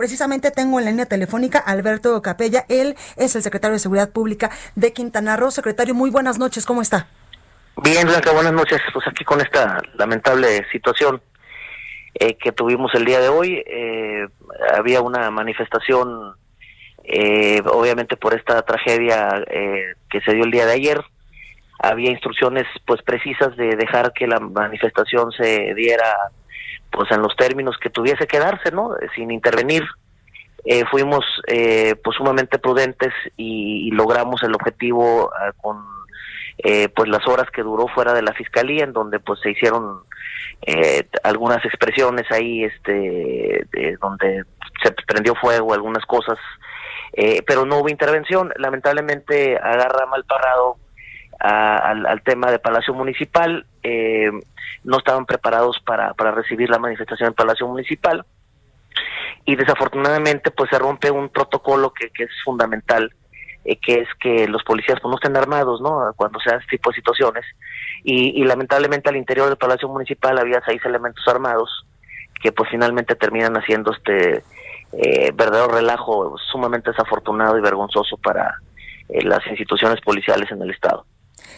Precisamente tengo en la línea telefónica a Alberto Capella. Él es el secretario de Seguridad Pública de Quintana Roo. Secretario, muy buenas noches. ¿Cómo está? Bien, Blanca, buenas noches. Pues aquí con esta lamentable situación eh, que tuvimos el día de hoy. Eh, había una manifestación, eh, obviamente por esta tragedia eh, que se dio el día de ayer. Había instrucciones pues precisas de dejar que la manifestación se diera pues en los términos que tuviese que darse, ¿no? Sin intervenir. Eh, fuimos eh, pues sumamente prudentes y, logramos el objetivo ah, con eh, pues las horas que duró fuera de la fiscalía en donde pues se hicieron eh, algunas expresiones ahí este de donde se prendió fuego algunas cosas eh, pero no hubo intervención lamentablemente agarra mal parado a- al, tema de Palacio Municipal eh, no estaban preparados para, para recibir la manifestación en Palacio Municipal. Y desafortunadamente pues se rompe un protocolo que, que es fundamental eh, que es que los policías pues, no estén armados no cuando se dan este tipo de situaciones. Y, y lamentablemente al interior del Palacio Municipal había seis elementos armados que pues finalmente terminan haciendo este eh, verdadero relajo sumamente desafortunado y vergonzoso para eh, las instituciones policiales en el estado.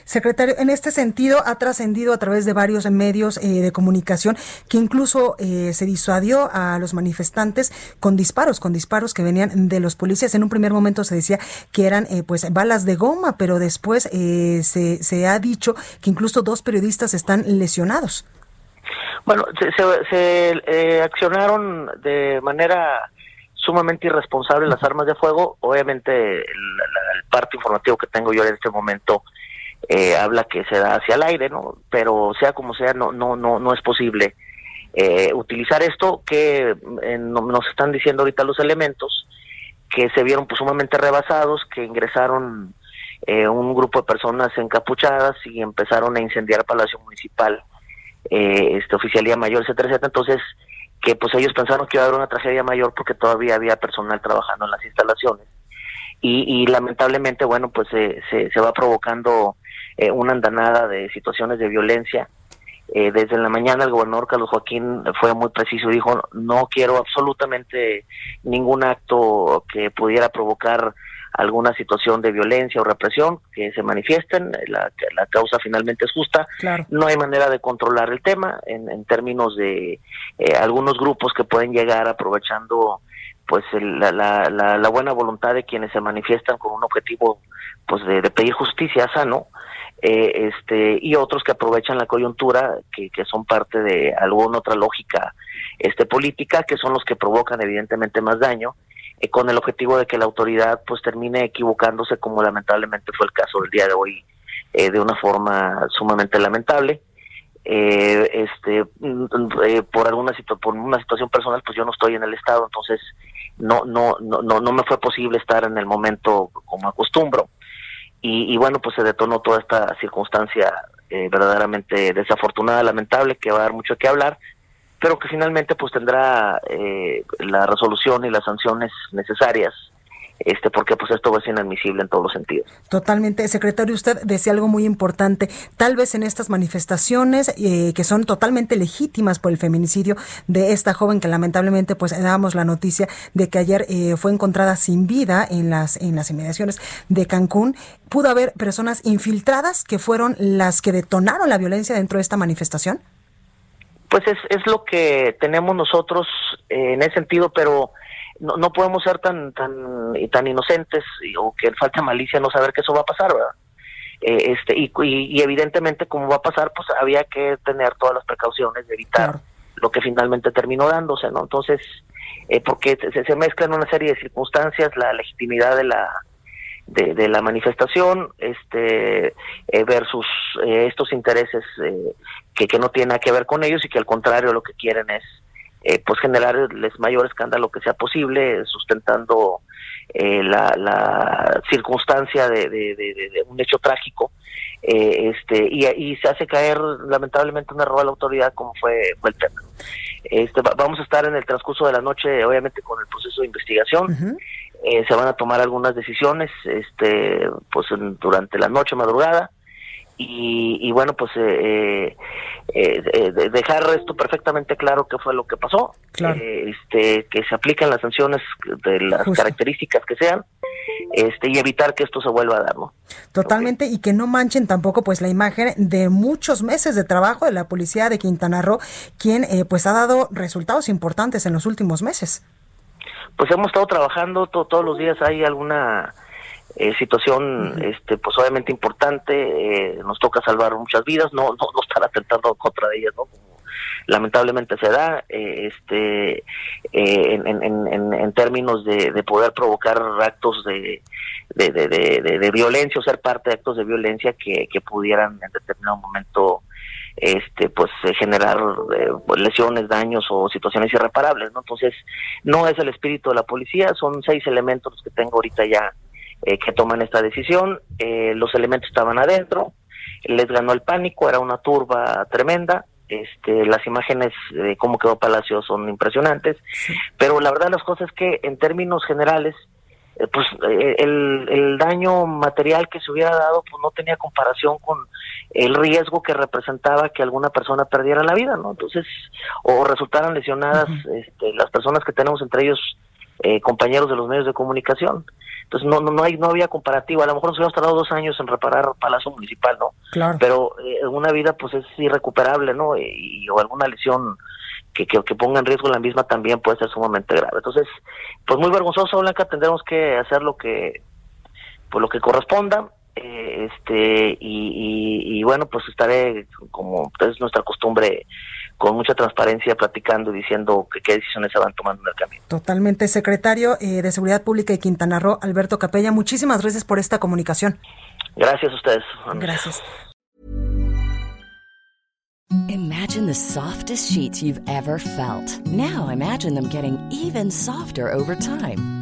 Secretario, en este sentido ha trascendido a través de varios medios eh, de comunicación que incluso eh, se disuadió a los manifestantes con disparos, con disparos que venían de los policías. En un primer momento se decía que eran eh, pues balas de goma, pero después eh, se, se ha dicho que incluso dos periodistas están lesionados. Bueno, se, se- se, eh, accionaron de manera sumamente irresponsable las armas de fuego. Obviamente, el, el parte informativo que tengo yo en este momento eh, habla que se da hacia el aire, ¿no? Pero sea como sea, no, no, no, no es posible eh, utilizar esto que eh, no- nos están diciendo ahorita los elementos que se vieron pues sumamente rebasados, que ingresaron eh, un grupo de personas encapuchadas y empezaron a incendiar Palacio Municipal eh, este oficialía mayor, etcétera, etcétera. Entonces, que pues ellos pensaron que iba a haber una tragedia mayor porque todavía había personal trabajando en las instalaciones. Y, y lamentablemente, bueno, pues se, se va provocando eh, una andanada de situaciones de violencia. Eh, desde la mañana el gobernador Carlos Joaquín fue muy preciso y dijo, no quiero absolutamente ningún acto que pudiera provocar alguna situación de violencia o represión, que se manifiesten, la, la causa finalmente es justa, Claro. no hay manera de controlar el tema en, en términos de eh, algunos grupos que pueden llegar aprovechando pues el- la, la, la, la buena voluntad de quienes se manifiestan con un objetivo pues de, de pedir justicia sano eh, este y otros que aprovechan la coyuntura que, que son parte de alguna otra lógica este política que son los que provocan evidentemente más daño eh, con el objetivo de que la autoridad pues termine equivocándose como lamentablemente fue el caso del día de hoy eh, de una forma sumamente lamentable. Eh, este mm, eh, por alguna por una situación personal pues yo no estoy en el estado entonces no no no no no me fue posible estar en el momento como acostumbro y, y bueno pues se detonó toda esta circunstancia eh, verdaderamente desafortunada lamentable que va a dar mucho que hablar pero que finalmente pues tendrá eh, la resolución y las sanciones necesarias este porque pues esto es inadmisible en todos los sentidos Totalmente. Secretario, usted decía algo muy importante. Tal vez en estas manifestaciones eh, que son totalmente legítimas por el feminicidio de esta joven que lamentablemente pues dábamos la noticia de que ayer eh, fue encontrada sin vida en las, en las inmediaciones de Cancún, pudo haber personas infiltradas que fueron las que detonaron la violencia dentro de esta manifestación. Pues es, es lo que tenemos nosotros eh, en ese sentido, pero no, no podemos ser tan tan tan inocentes o que falta malicia no saber que eso va a pasar, ¿verdad? Eh, este y, y, y evidentemente como va a pasar, pues había que tener todas las precauciones de evitar Claro. lo que finalmente terminó dándose, ¿no? Entonces, eh, porque se, se mezclan una serie de circunstancias, la legitimidad de la de, de la manifestación este eh, versus eh, estos intereses eh, que, que no tienen nada que ver con ellos y que al contrario lo que quieren es eh, pues generarles mayor escándalo que sea posible, sustentando eh, la, la, circunstancia de, de, un hecho trágico, eh, este y, y, se hace caer lamentablemente un error a la autoridad como fue, fue el tema. Este, vamos a estar en el transcurso de la noche, obviamente, con el proceso de investigación. Eh, se van a tomar algunas decisiones, este, pues durante la noche, madrugada y, bueno, pues eh, eh, eh dejar esto perfectamente claro qué fue lo que pasó, eh, este, que se apliquen las sanciones de las características que sean, este, y evitar que esto se vuelva a dar, ¿no? Totalmente, y que no manchen tampoco pues la imagen de muchos meses de trabajo de la policía de Quintana Roo, quien pues ha dado resultados importantes en los últimos meses. Pues hemos estado trabajando todos los días, hay alguna eh, situación este pues obviamente importante eh, nos toca salvar muchas vidas no no, no estar atentando contra ellas no como lamentablemente se da eh, este en, en, en, términos de, de, poder provocar actos de de, de, de, violencia o ser parte de actos de violencia que, que pudieran en determinado momento este pues generar lesiones daños o situaciones irreparables no entonces no es el espíritu de la policía son seis elementos los que tengo ahorita ya eh, que toman esta decisión. Eh, los elementos estaban adentro, les ganó el pánico, era una turba tremenda. Este, las imágenes de cómo quedó Palacio son impresionantes, pero la verdad las cosas es que en términos generales, eh, pues el, el daño material que se hubiera dado pues no tenía comparación con el riesgo que representaba que alguna persona perdiera la vida, ¿no? Entonces, o resultaran lesionadas este, las personas que tenemos entre ellos compañeros de los medios de comunicación. Entonces no, no, hay, no había comparativo. A lo mejor nos hubiéramos tardado dos años en reparar Palacio Municipal, ¿no? Claro. Pero eh, una vida pues es irrecuperable, ¿no? Y, o alguna lesión que, que, ponga en riesgo la misma también puede ser sumamente grave. Entonces, pues muy vergonzoso, Blanca, tendremos que hacer lo que, pues lo que corresponda. Eh, este y, y, bueno pues estaré como es nuestra costumbre con mucha transparencia platicando y diciendo que qué decisiones se van tomando en el camino. Totalmente, secretario eh, de Seguridad Pública de Quintana Roo, Alberto Capella, muchísimas gracias por esta comunicación. Gracias a ustedes. Gracias. Imagine the softest sheets you've ever felt. Now imagine them getting even softer over time.